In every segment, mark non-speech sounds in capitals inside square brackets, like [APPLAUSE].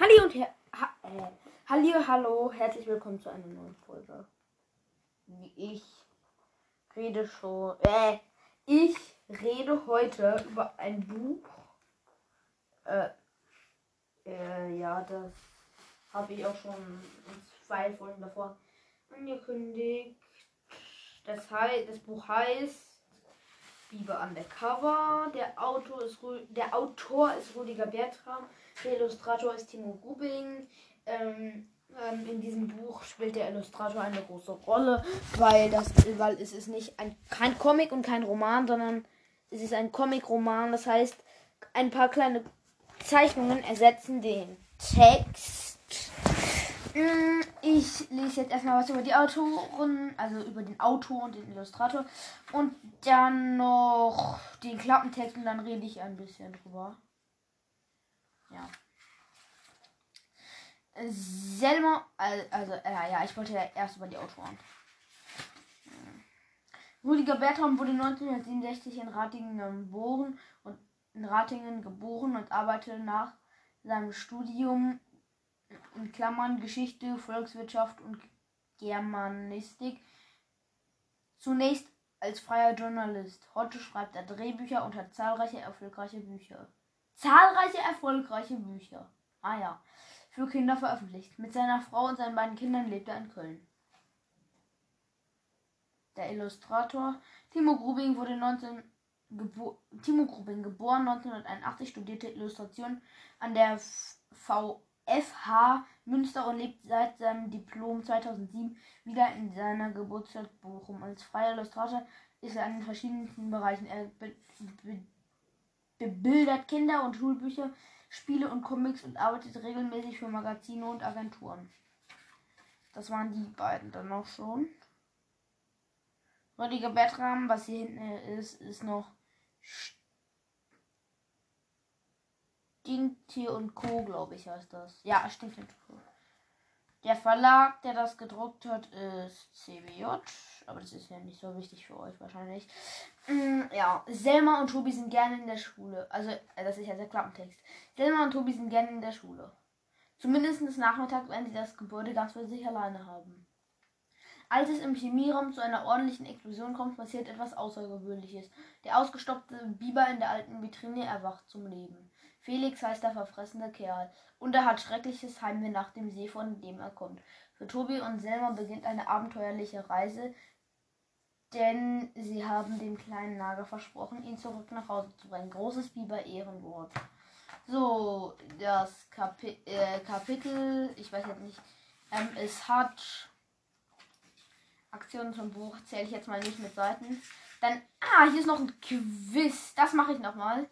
Halli und her ha äh, Halli, hallo, herzlich willkommen zu einer neuen Folge. Ich rede schon, äh, ich rede heute über ein Buch. Äh, äh ja, das habe ich auch schon in zwei Folgen davor angekündigt. Das, heißt, das Buch heißt Biber Undercover. Der Autor ist, der Autor ist Rüdiger Bertram. Der Illustrator ist Timo Grubing. Ähm, ähm, in diesem Buch spielt der Illustrator eine große Rolle, weil, das, weil es ist nicht ein, kein Comic und kein Roman, sondern es ist ein Comic-Roman. Das heißt, ein paar kleine Zeichnungen ersetzen den Text. Mm, ich lese jetzt erstmal was über die Autoren, also über den Autor und den Illustrator. Und dann noch den Klappentext und dann rede ich ein bisschen drüber. Ja. Selma, also, äh, ja, ich wollte ja erst über die Autoren. Rüdiger Bertram wurde 1967 in Ratingen geboren und in Ratingen geboren und arbeitete nach seinem Studium in Klammern Geschichte, Volkswirtschaft und Germanistik. Zunächst als freier Journalist. Heute schreibt er Drehbücher und hat zahlreiche erfolgreiche Bücher. Zahlreiche erfolgreiche Bücher. Ah ja. Für Kinder veröffentlicht. Mit seiner Frau und seinen beiden Kindern lebt er in Köln. Der Illustrator Timo Grubing wurde 19 Gebo Timo Grubing, geboren 1981, studierte Illustration an der V FH Münster und lebt seit seinem Diplom 2007 wieder in seiner Geburtsstadt Bochum. Als freier Illustrator ist er in verschiedenen Bereichen. Er be be bebildert Kinder- und Schulbücher, Spiele und Comics und arbeitet regelmäßig für Magazine und Agenturen. Das waren die beiden dann auch schon. Rüdiger Bertram, was hier hinten ist, ist noch Stinktier und Co., glaube ich, heißt das. Ja, Stinktier und Co. Der Verlag, der das gedruckt hat, ist CBJ. Aber das ist ja nicht so wichtig für euch wahrscheinlich. Mm, ja, Selma und Tobi sind gerne in der Schule. Also, äh, das ist ja der Klappentext. Selma und Tobi sind gerne in der Schule. Zumindest des Nachmittags werden sie das Gebäude ganz für sich alleine haben. Als es im Chemieraum zu einer ordentlichen Explosion kommt, passiert etwas Außergewöhnliches. Der ausgestopfte Biber in der alten Vitrine erwacht zum Leben. Felix heißt der verfressene Kerl und er hat schreckliches Heimweh nach dem See, von dem er kommt. Für Tobi und Selma beginnt eine abenteuerliche Reise, denn sie haben dem kleinen Nager versprochen, ihn zurück nach Hause zu bringen. Großes Biber-Ehrenwort. So, das Kapi äh, Kapitel, ich weiß jetzt nicht, ähm, es hat Aktionen zum Buch, zähle ich jetzt mal nicht mit Seiten. Dann, ah, hier ist noch ein Quiz, das mache ich nochmal.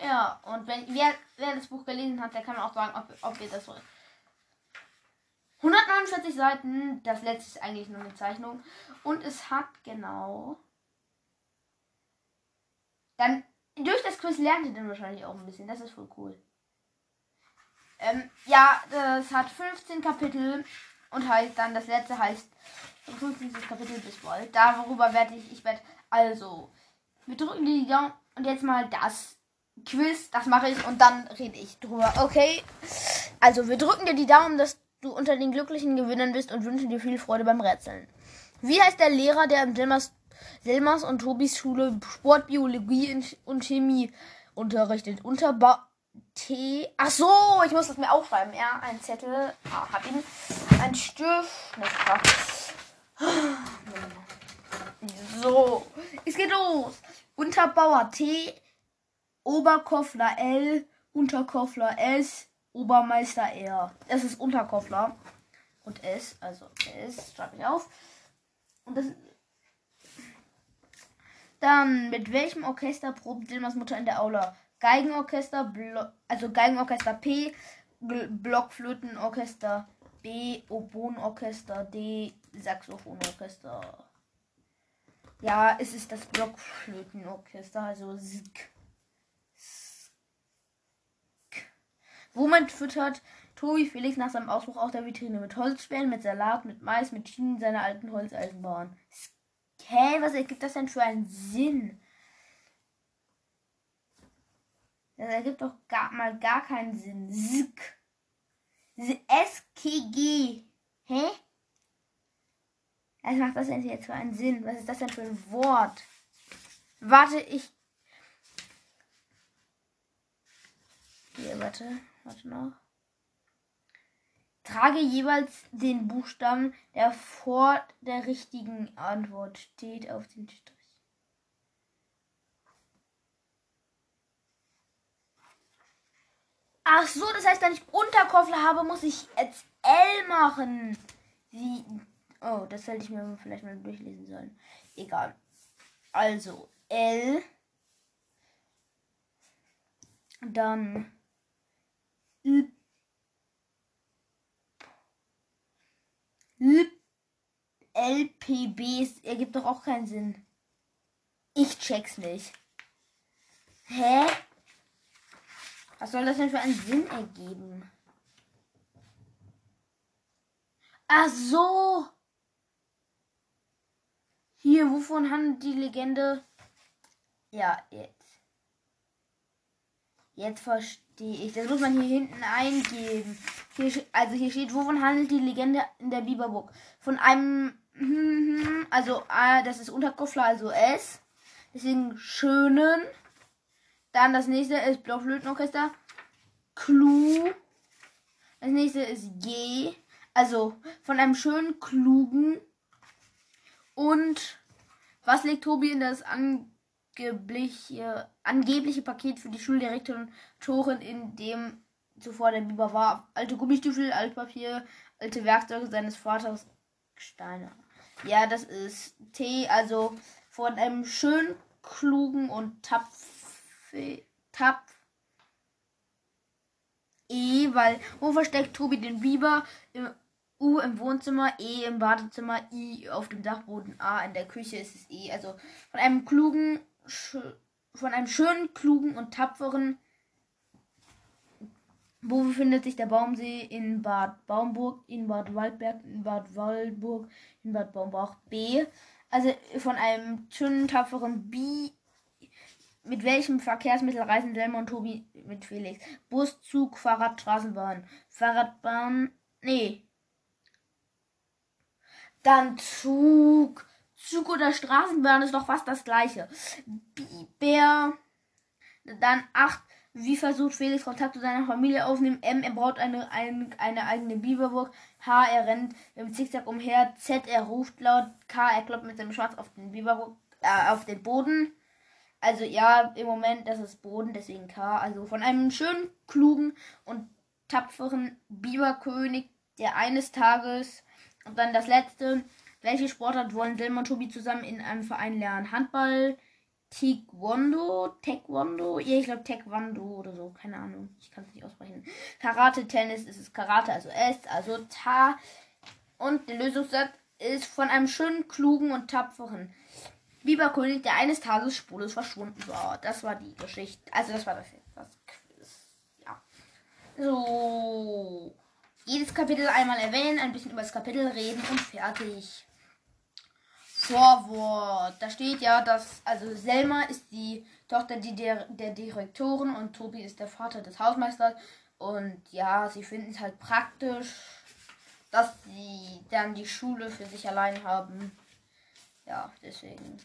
Ja, und wenn wer, wer das Buch gelesen hat, der kann auch sagen, ob, ob ihr das so. 149 Seiten, das letzte ist eigentlich nur eine Zeichnung. Und es hat genau. Dann durch das Quiz lernt ihr dann wahrscheinlich auch ein bisschen. Das ist voll cool. Ähm, ja, das hat 15 Kapitel und heißt dann, das letzte heißt 15. Kapitel bis bald. Darüber werde ich, ich werde also, wir drücken die Daumen und jetzt mal das Quiz, das mache ich und dann rede ich drüber. Okay. Also, wir drücken dir die Daumen, dass du unter den glücklichen Gewinnern bist und wünschen dir viel Freude beim Rätseln. Wie heißt der Lehrer, der im Selmas, Selmas und Tobis Schule Sport, Biologie und Chemie unterrichtet? Unterba T. Ach so, ich muss das mir aufschreiben. Ja, ein Zettel. Ah, hab ihn. Ein Stift. So, es geht los. Unterbauer T. Oberkoffler L, Unterkoffler S, Obermeister R. Das ist Unterkoffler und S, also S, schreibe ich auf. Und das dann, mit welchem Orchester probt Dilmas Mutter in der Aula? Geigenorchester, Blo also Geigenorchester P, Blockflötenorchester B, Oboenorchester D, Saxophonorchester. Ja, es ist das Blockflötenorchester, also SIG. Womit füttert Tobi Felix nach seinem Ausbruch aus der Vitrine? Mit Holzspänen, mit Salat, mit Mais, mit Schienen seiner alten Holzeisenbahn. Hä, was ergibt das denn für einen Sinn? Das ergibt doch gar, mal gar keinen Sinn. Sk. SKG. Hä? Was macht das denn jetzt für einen Sinn? Was ist das denn für ein Wort? Warte, ich. Hier, warte. Warte noch. Trage jeweils den Buchstaben, der vor der richtigen Antwort steht, auf den Strich. Ach so, das heißt, wenn ich Unterkoffer habe, muss ich jetzt L machen. Wie? Oh, das hätte ich mir vielleicht mal durchlesen sollen. Egal. Also, L. Dann L. L. LPB ergibt doch auch keinen Sinn. Ich check's nicht. Hä? Was soll das denn für einen Sinn ergeben? Ach so. Hier, wovon handelt die Legende? Ja, jetzt. Jetzt verstehe ich. Das muss man hier hinten eingeben. Hier, also hier steht, wovon handelt die Legende in der Biberburg? Von einem, [LAUGHS] also äh, das ist Unterkofler, also S. Deswegen schönen dann das nächste ist Blockflötenorchester. Clou. Das nächste ist G. Also von einem schönen, klugen. Und was legt Tobi in das angebliche, angebliche Paket für die Schuldirektorin Torin, in dem zuvor der Biber war? Alte Gummistiefel, Altpapier, alte Werkzeuge seines Vaters, Steine. Ja, das ist T, also von einem schön klugen und tapferen Tab E, weil wo versteckt Tobi den Biber? Im, U im Wohnzimmer, E im Badezimmer, I auf dem Dachboden, A in der Küche ist es E. Also von einem klugen, von einem schönen, klugen und tapferen. Wo befindet sich der Baumsee? In Bad Baumburg, in Bad Waldberg, in Bad Waldburg, in Bad Baumbach. B. Also von einem schönen, tapferen B mit welchem Verkehrsmittel reisen Selma und Tobi mit Felix? Bus, Zug, Fahrrad, Straßenbahn. Fahrradbahn. Nee. Dann Zug. Zug oder Straßenbahn ist doch fast das gleiche. Biber. Dann 8. Wie versucht Felix Kontakt zu seiner Familie aufnehmen? M. Er baut eine, eine, eine eigene Biberburg. H. Er rennt im Zickzack umher. Z. Er ruft laut. K. Er klopft mit seinem Schwarz auf den Biberburg, äh, auf den Boden. Also ja, im Moment, das ist Boden, deswegen K. Also von einem schönen, klugen und tapferen Biberkönig, der eines Tages und dann das letzte. Welche Sportart wollen Selma und Tobi zusammen in einem Verein lernen? Handball, Taekwondo, Taekwondo, ja, ich glaube Taekwondo oder so, keine Ahnung, ich kann es nicht aussprechen. Karate, Tennis, ist es Karate, also S, also Ta. Und der Lösungssatz ist von einem schönen, klugen und tapferen Biberkönig, der eines Tages spurlos verschwunden war. Das war die Geschichte. Also das war das, das Quiz. Ja. So. Jedes Kapitel einmal erwähnen, ein bisschen über das Kapitel reden und fertig. Vorwort. Da steht ja, dass, also Selma ist die Tochter der, der Direktorin und Tobi ist der Vater des Hausmeisters. Und ja, sie finden es halt praktisch, dass sie dann die Schule für sich allein haben. Ja, deswegen.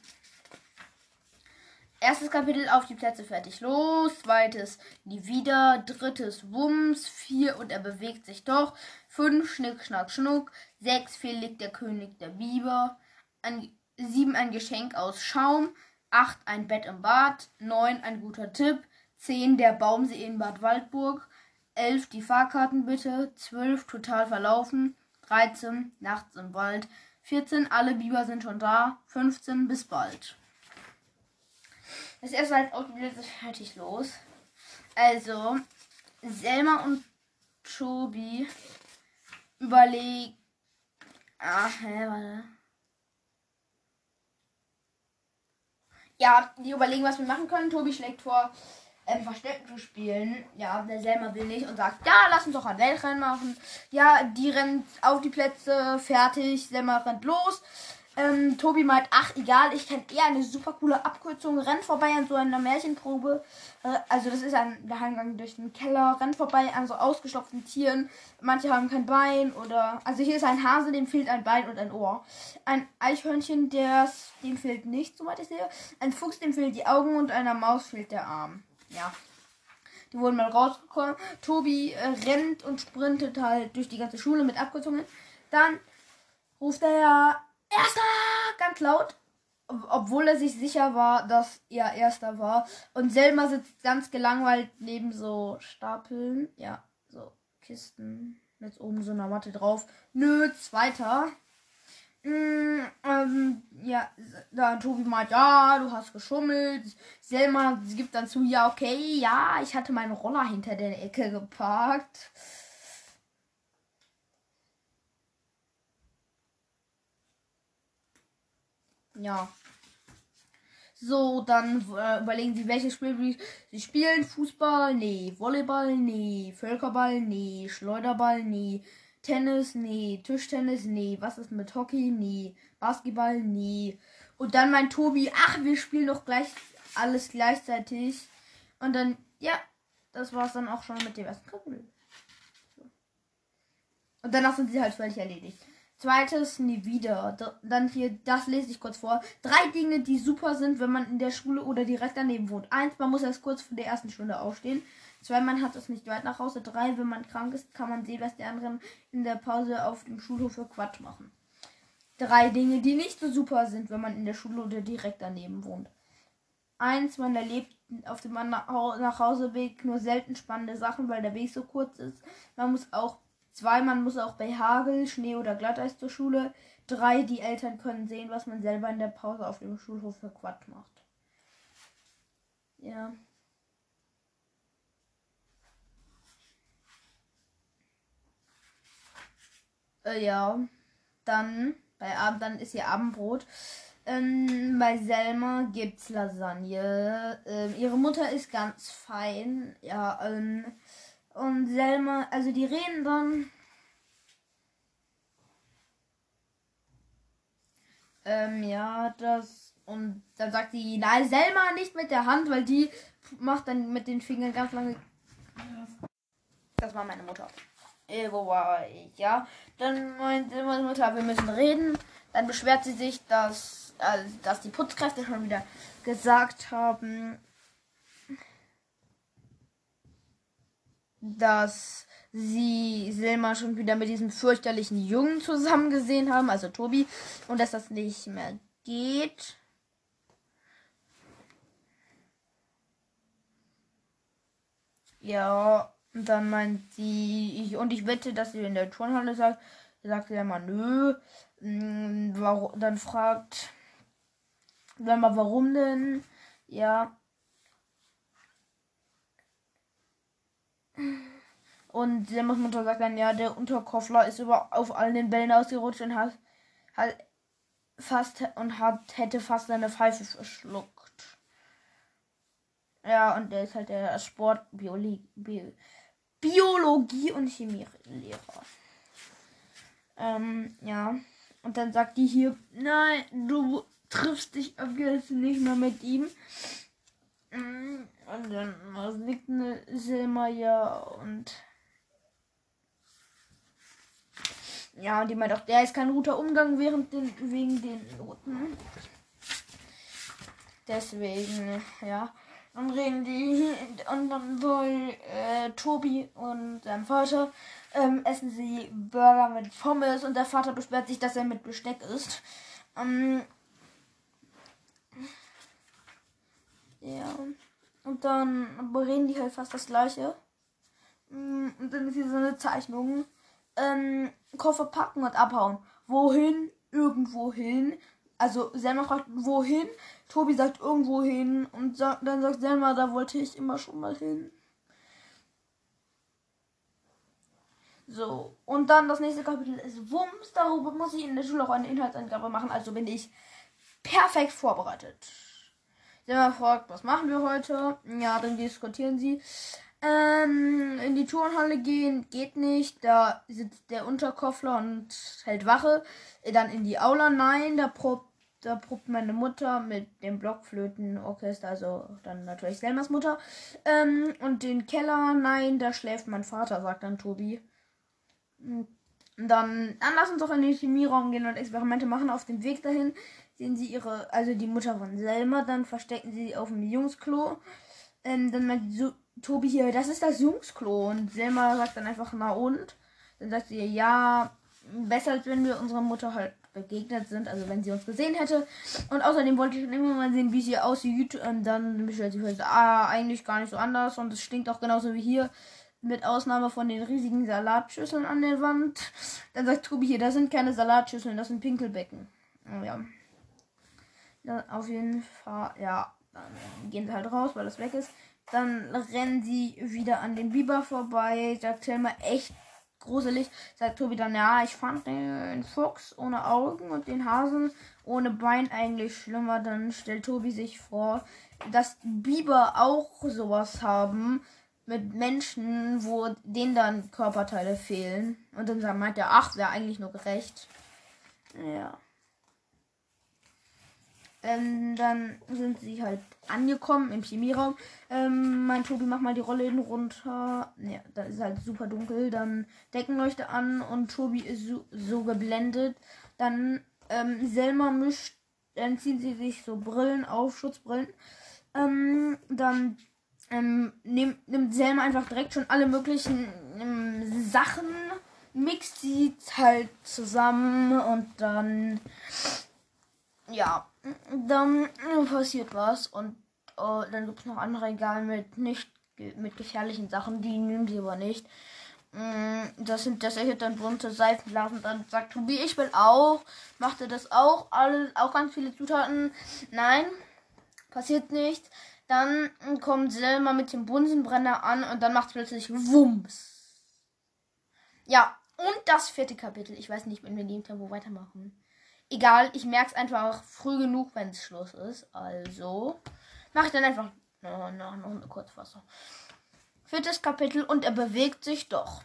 Erstes Kapitel auf die Plätze fertig los. Zweites nie wieder. Drittes Wumms. Vier und er bewegt sich doch. Fünf Schnick, Schnack, Schnuck. Sechs liegt der König der Biber. Ein, sieben ein Geschenk aus Schaum. Acht ein Bett im Bad. Neun ein guter Tipp. Zehn der Baumsee in Bad Waldburg. Elf die Fahrkarten bitte. Zwölf total verlaufen. 13 nachts im Wald. 14, alle Biber sind schon da. 15, bis bald. Das erste auch wieder fertig los. Also, Selma und Tobi überlegen. Ach, hä, warte. Ja, die überlegen, was wir machen können. Tobi schlägt vor, ähm, Verstecken zu spielen. Ja, der Selma will nicht und sagt, ja, lass uns doch ein Weltrennen machen. Ja, die rennt auf die Plätze, fertig. Selma rennt los. Ähm, Tobi meint, ach egal, ich kenne eher eine super coole Abkürzung. Rennt vorbei an so einer Märchenprobe. Äh, also das ist ein Geheimgang durch den Keller. Rennt vorbei an so ausgestopften Tieren. Manche haben kein Bein oder... Also hier ist ein Hase, dem fehlt ein Bein und ein Ohr. Ein Eichhörnchen, das, dem fehlt nicht, soweit ich sehe. Ein Fuchs, dem fehlt die Augen und einer Maus fehlt der Arm. Ja. Die wurden mal rausgekommen. Tobi äh, rennt und sprintet halt durch die ganze Schule mit Abkürzungen. Dann ruft er Erster! Ganz laut. Obwohl er sich sicher war, dass er Erster war. Und Selma sitzt ganz gelangweilt neben so Stapeln. Ja, so Kisten. Mit oben so einer Matte drauf. Nö, Zweiter. Mm, ähm, ja, da Tobi meint, ja, du hast geschummelt. Selma gibt dann zu, ja, okay, ja, ich hatte meinen Roller hinter der Ecke geparkt. Ja. So, dann äh, überlegen sie, welches Spiel sie spielen. Fußball, nee. Volleyball, nee. Völkerball, nee. Schleuderball, nee. Tennis, nee. Tischtennis, nee. Was ist mit Hockey? Nee. Basketball, nee. Und dann meint Tobi, ach, wir spielen doch gleich alles gleichzeitig. Und dann, ja, das war es dann auch schon mit dem ersten Kapitel. Und danach sind sie halt völlig erledigt. Zweites, nie wieder. Dann hier, das lese ich kurz vor. Drei Dinge, die super sind, wenn man in der Schule oder direkt daneben wohnt. Eins, man muss erst kurz vor der ersten Stunde aufstehen. Zwei, man hat es nicht weit nach Hause. Drei, wenn man krank ist, kann man sehen, was die anderen in der Pause auf dem Schulhof für Quatsch machen. Drei Dinge, die nicht so super sind, wenn man in der Schule oder direkt daneben wohnt. Eins, man erlebt auf dem Nachhauseweg nur selten spannende Sachen, weil der Weg so kurz ist. Man muss auch Zwei, man muss auch bei Hagel, Schnee oder Glatteis zur Schule. Drei, die Eltern können sehen, was man selber in der Pause auf dem Schulhof für Quatsch macht. Ja. Äh, ja. Dann, bei Abend, dann ist hier Abendbrot. Ähm, bei Selma gibt's Lasagne. Ähm, ihre Mutter ist ganz fein. Ja, ähm, und Selma, also die reden dann. Ähm, ja, das. Und dann sagt sie, nein, Selma nicht mit der Hand, weil die macht dann mit den Fingern ganz lange. Das war meine Mutter. Äh, wo war ich? Ja. Dann meinte meine Mutter, wir müssen reden. Dann beschwert sie sich, dass, äh, dass die Putzkräfte schon wieder gesagt haben, dass sie Selma schon wieder mit diesem fürchterlichen Jungen zusammen gesehen haben, also Tobi, und dass das nicht mehr geht. Ja, und dann meint sie, ich, und ich wette, dass sie in der Turnhalle sagt, sagt sie mal nö. Mm, warum, dann fragt Selma, warum denn? Ja, Und Selmas Mutter sagt dann, ja, der Unterkoffler ist über, auf allen den Bällen ausgerutscht und hat, hat fast und hat hätte fast seine Pfeife verschluckt. Ja, und der ist halt der Sport, Biologie, Bi Biologie und Chemielehrer. Ähm, ja. Und dann sagt die hier, nein, du triffst dich jetzt nicht mehr mit ihm. Und dann liegt eine Selma ja und ja, die meint auch, der ist kein guter Umgang während den, wegen den Noten. Deswegen, ja. Dann reden die und dann soll äh, Tobi und sein Vater ähm, essen sie Burger mit Pommes und der Vater beschwert sich, dass er mit Besteck isst. Ähm, ja. Und dann reden die halt fast das gleiche. Mm, und dann ist hier so eine Zeichnung. Ähm, Koffer packen und abhauen. Wohin? Irgendwo hin. Also Selma fragt, wohin? Tobi sagt irgendwo hin. Und dann sagt Selma, da wollte ich immer schon mal hin. So, und dann das nächste Kapitel ist Wumms. Darüber muss ich in der Schule auch eine Inhaltsangabe machen. Also bin ich perfekt vorbereitet. Selma fragt, was machen wir heute? Ja, dann diskutieren sie. Ähm, in die Turnhalle gehen geht nicht. Da sitzt der Unterkoffler und hält Wache. Dann in die Aula, nein, da probt, da probt meine Mutter mit dem Blockflötenorchester, also dann natürlich Selmas Mutter. Ähm, und den Keller, nein, da schläft mein Vater, sagt dann Tobi. Dann, dann lass uns doch in den Chemieraum gehen und Experimente machen. Auf dem Weg dahin sehen sie ihre, also die Mutter von Selma, dann verstecken sie auf dem Jungsklo. Ähm, dann meint so, Tobi hier, das ist das Jungsklo. Und Selma sagt dann einfach, na und? Dann sagt sie, ja, besser als wenn wir unserer Mutter halt begegnet sind, also wenn sie uns gesehen hätte. Und außerdem wollte ich schon immer mal sehen, wie sie aussieht. Und dann bestellt sie fest, ah, eigentlich gar nicht so anders. Und es stinkt auch genauso wie hier. Mit Ausnahme von den riesigen Salatschüsseln an der Wand. Dann sagt Tobi hier, das sind keine Salatschüsseln, das sind Pinkelbecken. Oh, ja. Dann auf jeden Fall, ja, dann gehen sie halt raus, weil das weg ist. Dann rennen sie wieder an den Biber vorbei. Sagt Selma echt gruselig. Sagt Tobi dann, ja, ich fand den Fuchs ohne Augen und den Hasen ohne Bein eigentlich schlimmer. Dann stellt Tobi sich vor, dass Biber auch sowas haben mit Menschen, wo denen dann Körperteile fehlen. Und dann meint er, ach, wäre eigentlich nur gerecht. Ja. Ähm, dann sind sie halt angekommen im Chemieraum. Ähm, mein Tobi, mach mal die Rolle hin runter. Ja, da ist halt super dunkel. Dann Deckenleuchte an und Tobi ist so, so geblendet. Dann ähm, Selma mischt, dann ziehen sie sich so Brillen auf, Schutzbrillen. Ähm, dann ähm, nimmt, nimmt Selma einfach direkt schon alle möglichen ähm, Sachen, mixt sie halt zusammen und dann ja, dann passiert was und uh, dann gibt es noch andere Regale mit nicht mit gefährlichen Sachen, die nehmen sie aber nicht. Mm, das sind das erhält dann bunte Seifenblasen. Dann sagt Tobi, ich will auch. Macht er das auch? Alle, auch ganz viele Zutaten. Nein, passiert nicht. Dann kommt Selma mit dem Bunsenbrenner an und dann macht es plötzlich Wumms. Ja, und das vierte Kapitel. Ich weiß nicht, wenn wir in dem Tempo weitermachen. Egal, ich merke es einfach früh genug, wenn es Schluss ist. Also mache ich dann einfach noch, noch, noch eine Kurzfassung. Viertes Kapitel und er bewegt sich doch.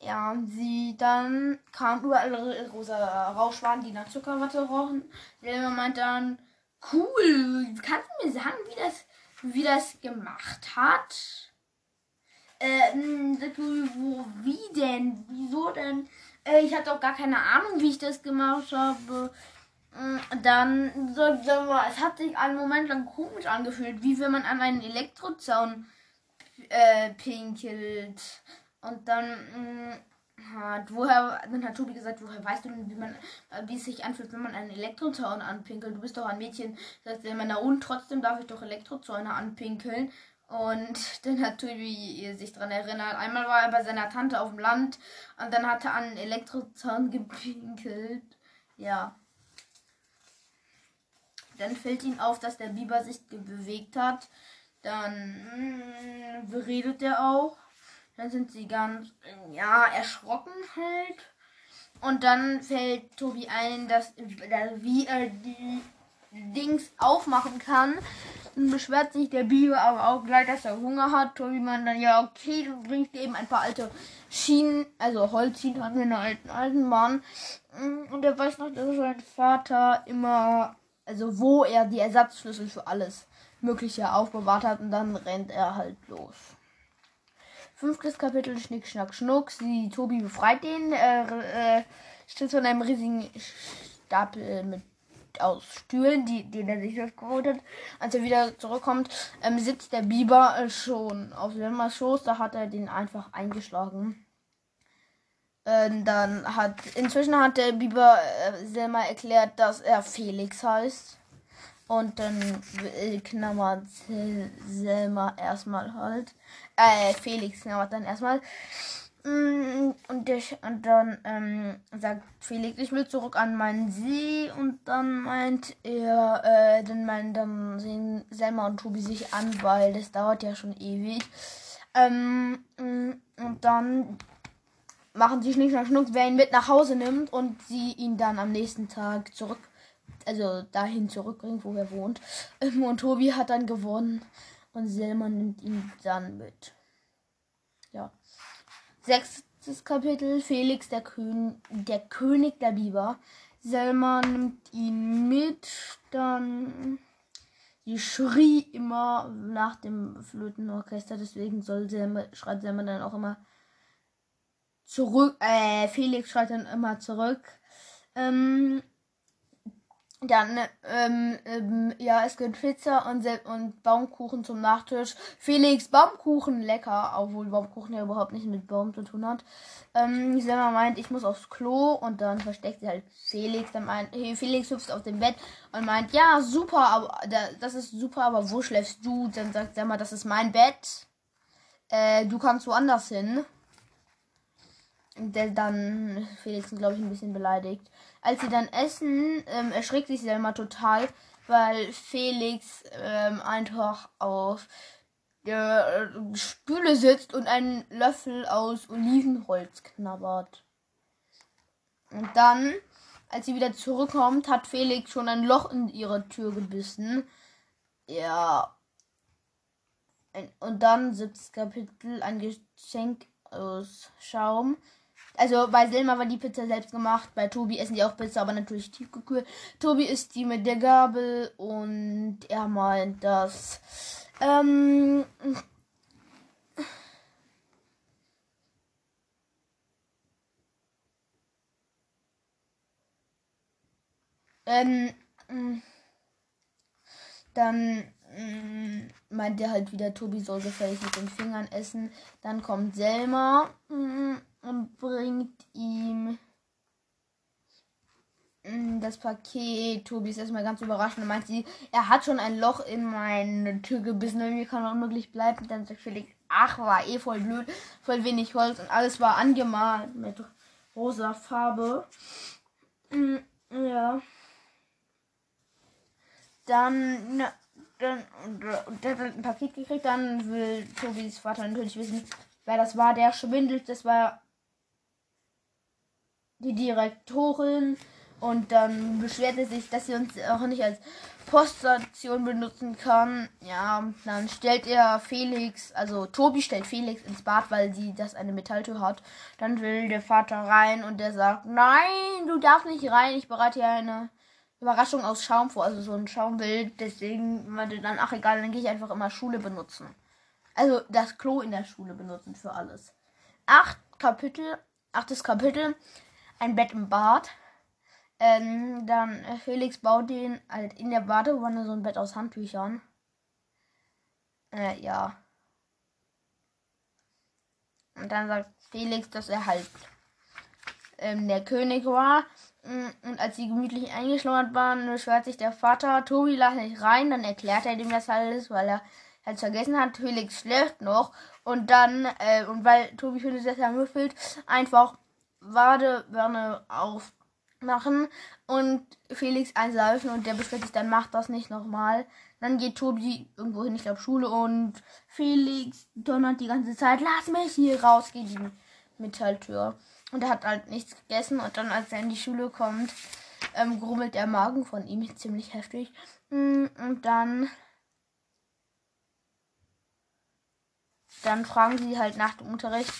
Ja, sie dann kam überall rosa Rauschwaden, die nach Zuckerwatte rochen. Selber meint dann, cool, kannst du mir sagen, wie das, wie das gemacht hat? Äh, wo, wie denn? Wieso denn? Äh, ich hatte auch gar keine Ahnung, wie ich das gemacht habe. Mm, dann, so, so, es hat sich einen Moment lang komisch angefühlt, wie wenn man an einen Elektrozaun äh, pinkelt. Und dann mm, hat, woher, dann hat Tobi gesagt, woher weißt du denn, wie man, wie es sich anfühlt, wenn man einen Elektrozaun anpinkelt? Du bist doch ein Mädchen, sagt er, na und trotzdem darf ich doch Elektrozäune anpinkeln. Und dann hat Tobi sich daran erinnert. Einmal war er bei seiner Tante auf dem Land und dann hat er an einen Elektrozaun gepinkelt. Ja. Dann fällt ihm auf, dass der Biber sich bewegt hat. Dann mh, beredet er auch. Dann sind sie ganz, ja, erschrocken halt. Und dann fällt Tobi ein, dass, wie er die Dings aufmachen kann. Dann beschwert sich der Biber aber auch gleich, dass er Hunger hat. Tobi meint dann, ja, okay, du bringst eben ein paar alte Schienen, also Holzschienen an den alten alten Mann. Und er weiß noch, dass sein Vater immer, also wo er die Ersatzschlüssel für alles Mögliche aufbewahrt hat. Und dann rennt er halt los. Fünftes Kapitel, Schnick, Schnack, Schnuck. Sie, Tobi befreit den, äh, äh, steht von einem riesigen Stapel mit aus Stühlen, die, den er sich geholt hat. Als er wieder zurückkommt, ähm, sitzt der Biber äh, schon auf Selmas Schoß. Da hat er den einfach eingeschlagen. Ähm, dann hat inzwischen hat der Biber äh, Selma erklärt, dass er Felix heißt. Und dann äh, knabbert Selma erstmal halt. Äh, Felix knabbert dann erstmal. Mm, und, der, und dann ähm, sagt Felix, ich will zurück an meinen See. Und dann meint er, äh, dann meint dann sehen Selma und Tobi sich an, weil das dauert ja schon ewig. Ähm, mm, und dann machen sie Schnick, Schnack, Schnuck, wer ihn mit nach Hause nimmt und sie ihn dann am nächsten Tag zurück, also dahin zurückbringt, wo er wohnt. Ähm, und Tobi hat dann gewonnen und Selma nimmt ihn dann mit. Sechstes Kapitel. Felix, der, Kön der König der Biber. Selma nimmt ihn mit. Dann. Die schrie immer nach dem Flötenorchester. Deswegen soll Selma, schreit Selma dann auch immer zurück. Äh, Felix schreit dann immer zurück. Ähm, dann, ähm, ähm, ja, es gibt Pizza und, und Baumkuchen zum Nachtisch. Felix, Baumkuchen, lecker, obwohl Baumkuchen ja überhaupt nicht mit Baum zu tun hat. Ähm, Selma meint, ich muss aufs Klo und dann versteckt sie halt Felix. Dann meint, hey, Felix hüpft auf dem Bett und meint, ja, super, aber das ist super, aber wo schläfst du? Dann sagt Selma, das ist mein Bett. Äh, du kannst woanders hin. Der dann Felix, glaube ich, ein bisschen beleidigt. Als sie dann essen, ähm, erschrickt sich Selma total, weil Felix ähm, einfach auf der äh, Spüle sitzt und einen Löffel aus Olivenholz knabbert. Und dann, als sie wieder zurückkommt, hat Felix schon ein Loch in ihre Tür gebissen. Ja. Und dann siebtes Kapitel, ein Geschenk aus Schaum. Also bei Selma war die Pizza selbst gemacht, bei Tobi essen die auch Pizza, aber natürlich tiefgekühlt. Tobi isst die mit der Gabel und er meint, dass ähm, ähm, dann mm, meint er halt wieder, Tobi soll gefällig mit den Fingern essen. Dann kommt Selma. Und bringt ihm mm, das Paket. Tobi ist erstmal ganz überrascht und meint sie, er hat schon ein Loch in meine Tür gebissen, und mir kann unmöglich bleiben. Dann sagt Felix, ach, war eh voll blöd, voll wenig Holz und alles war angemalt mit rosa Farbe. Mm, ja. Dann, na, dann, und der hat ein Paket gekriegt, dann will Tobis Vater natürlich wissen, wer das war, der schwindelt. Das war die Direktorin und dann beschwert er sich, dass sie uns auch nicht als Poststation benutzen kann. Ja, dann stellt er Felix, also Tobi stellt Felix ins Bad, weil sie das eine Metalltür hat. Dann will der Vater rein und der sagt, nein, du darfst nicht rein, ich bereite hier eine Überraschung aus Schaum vor, also so ein Schaumbild. Deswegen meinte dann, ach egal, dann gehe ich einfach immer Schule benutzen. Also das Klo in der Schule benutzen für alles. Acht Kapitel, achtes Kapitel ein Bett im Bad. Ähm, dann Felix baut den halt in der Badewanne so ein Bett aus Handtüchern. Äh, ja. Und dann sagt Felix, dass er halt ähm, der König war. Mm, und als sie gemütlich eingeschlummert waren, beschwert sich der Vater, Tobi lass nicht rein. Dann erklärt er dem das alles, weil er halt vergessen hat, Felix schläft noch. Und dann, äh, und weil Tobi findet, dass er müffelt, einfach Badewärme aufmachen und Felix einsaufen und der beschwert sich dann, macht das nicht nochmal. Dann geht Tobi irgendwo hin, ich glaube Schule und Felix donnert die ganze Zeit, lass mich hier raus, geht die Metalltür. Und er hat halt nichts gegessen und dann, als er in die Schule kommt, ähm, grummelt der Magen von ihm ziemlich heftig. Mm, und dann dann fragen sie halt nach dem Unterricht,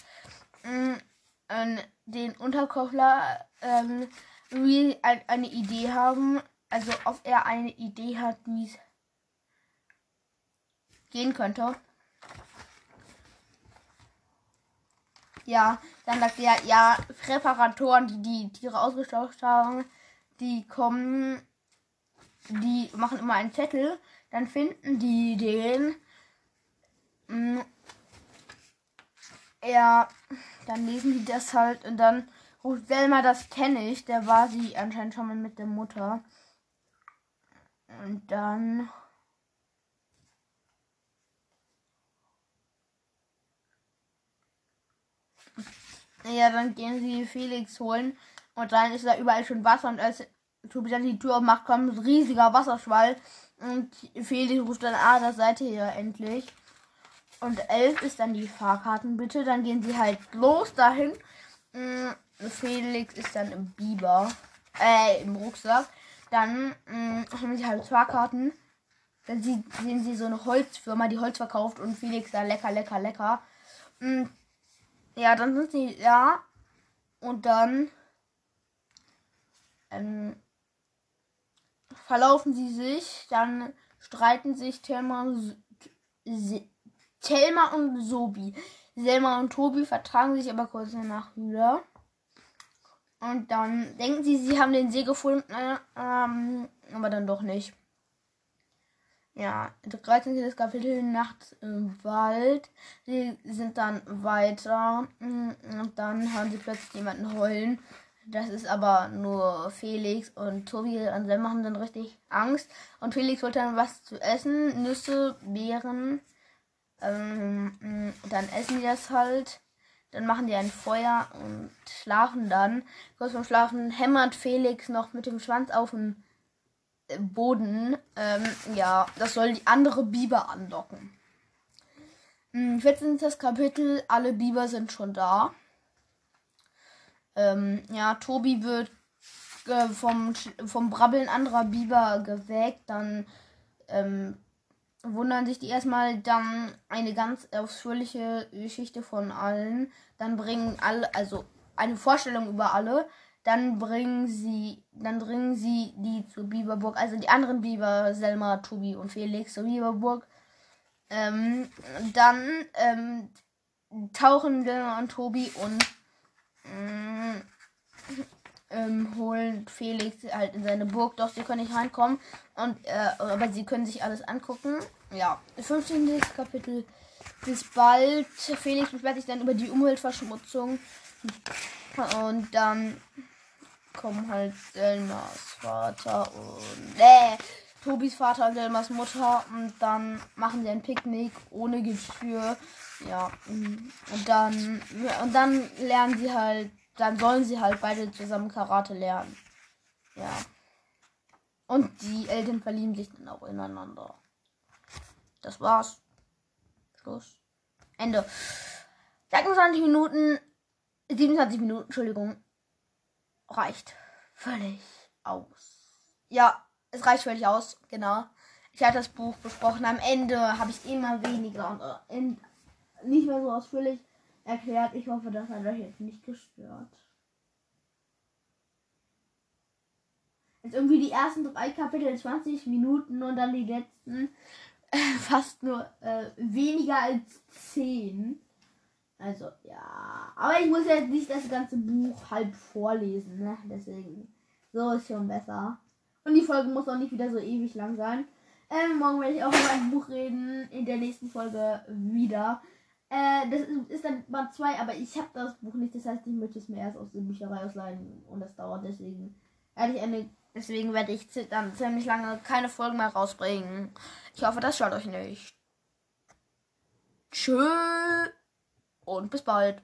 mm, äh, den Unterkochler ähm, wie ein, eine Idee haben, also ob er eine Idee hat, wie es gehen könnte. Ja, dann sagt er, ja, Präparatoren, die die Tiere ausgestauscht haben, die kommen, die machen immer einen Zettel, dann finden die den. Ja, dann lesen die das halt und dann ruft Selma, das kenne ich. Der war sie anscheinend schon mal mit der Mutter. Und dann. Ja, dann gehen sie Felix holen und dann ist da überall schon Wasser und als Tobi dann die Tür aufmacht, kommt ein riesiger Wasserschwall und Felix ruft dann, ah, da seid ihr ja endlich. Und 11 ist dann die Fahrkarten bitte. Dann gehen sie halt los dahin. Mm, Felix ist dann im Biber. Äh, im Rucksack. Dann mh, mm, haben sie halt Fahrkarten. Dann sehen sie so eine Holzfirma, die Holz verkauft und Felix da lecker, lecker, lecker. Mh, mm, ja, dann sind sie ja. Und dann ähm, verlaufen sie sich, dann streiten sich Thelma und, Thelma und Sobi. Selma und Tobi vertragen sich aber kurz danach wieder. Und dann denken sie, sie haben den See gefunden, äh, ähm, aber dann doch nicht. Ja, 13. Kapitel Nacht im Wald. Sie sind dann weiter mm, und dann haben sie plötzlich jemanden heulen. Das ist aber nur Felix und Tobi und Selma haben dann richtig Angst. Und Felix wollte dann was zu essen, Nüsse, Beeren. Ähm, mm, dann essen die das halt. Dann machen die ein Feuer und schlafen dann. Kurz vorm Schlafen hämmert Felix noch mit dem Schwanz auf den äh, Boden. Ähm, ja, das soll die andere Biber andocken. 14. Mm, Kapitel, alle Biber sind schon da. Ähm, ja, Tobi wird äh, vom, vom Brabbeln anderer Biber geweckt. Dann ähm, wundern sich die erstmal dann eine ganz ausführliche Geschichte von allen. Dann bringen alle, also eine Vorstellung über alle. Dann bringen sie, dann bringen sie die zur Biberburg, also die anderen Biber, Selma, Tobi und Felix zur Biberburg. Ähm, dann ähm, tauchen Selma und Tobi und ähm, holen Felix halt in seine Burg, doch sie können nicht reinkommen. Und äh, aber sie können sich alles angucken. Ja, 15. Kapitel. Bis bald. Felix beschwert sich dann über die Umweltverschmutzung. Und dann kommen halt Selmas Vater und äh, Tobis Vater und Selmas Mutter und dann machen sie ein Picknick ohne Geschirr. Ja, und dann und dann lernen sie halt dann sollen sie halt beide zusammen Karate lernen. Ja. Und die Eltern verlieben sich dann auch ineinander. Das war's. Schluss. Ende. 26 Minuten. 27 Minuten, Entschuldigung. Reicht völlig aus. Ja, es reicht völlig aus, genau. Ich hatte das Buch besprochen. Am Ende habe ich immer weniger und äh, nicht mehr so ausführlich erklärt. Ich hoffe, das hat euch jetzt nicht gestört. Jetzt irgendwie die ersten drei Kapitel 20 Minuten und dann die letzten äh, [LAUGHS] fast nur äh, weniger als 10. Also, ja. Aber ich muss jetzt nicht das ganze Buch halb vorlesen, ne? Deswegen. So ist schon besser. Und die Folge muss auch nicht wieder so ewig lang sein. Ähm, morgen werde ich auch über ein Buch reden. In der nächsten Folge wieder. Äh, das ist dann Band 2, aber ich habe das Buch nicht. Das heißt, ich möchte es mir erst aus der Bücherei ausleihen. Und das dauert deswegen. Eine, deswegen werde ich dann ziemlich lange keine Folgen mehr rausbringen. Ich hoffe, das schaut euch nicht. Tschö und bis bald.